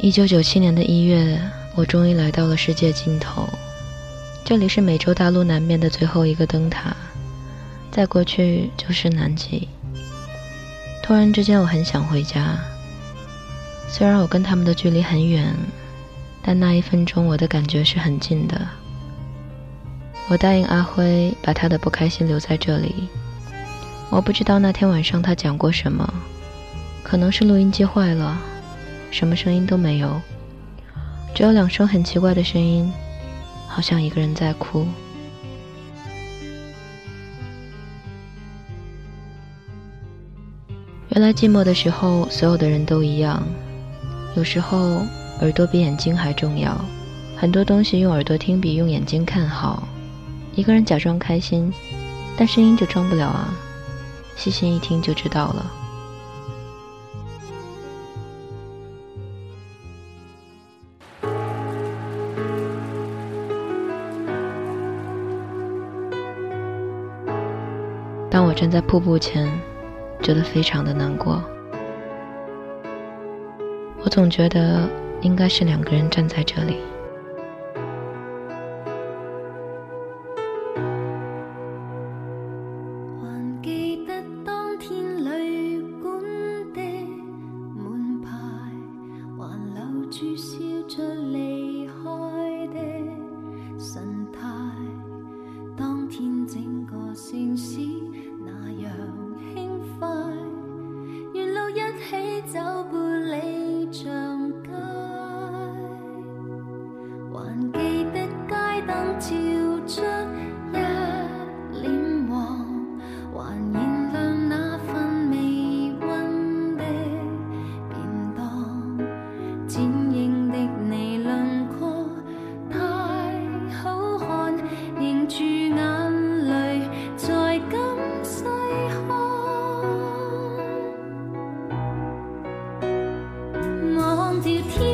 一九九七年的一月，我终于来到了世界尽头。这里是美洲大陆南面的最后一个灯塔，再过去就是南极。突然之间，我很想回家。虽然我跟他们的距离很远，但那一分钟我的感觉是很近的。我答应阿辉把他的不开心留在这里。我不知道那天晚上他讲过什么，可能是录音机坏了，什么声音都没有，只有两声很奇怪的声音，好像一个人在哭。原来寂寞的时候，所有的人都一样。有时候耳朵比眼睛还重要，很多东西用耳朵听比用眼睛看好。一个人假装开心，但声音就装不了啊。细心一听就知道了。当我站在瀑布前，觉得非常的难过。我总觉得应该是两个人站在这里。走半里长街，还记得街灯照。的天。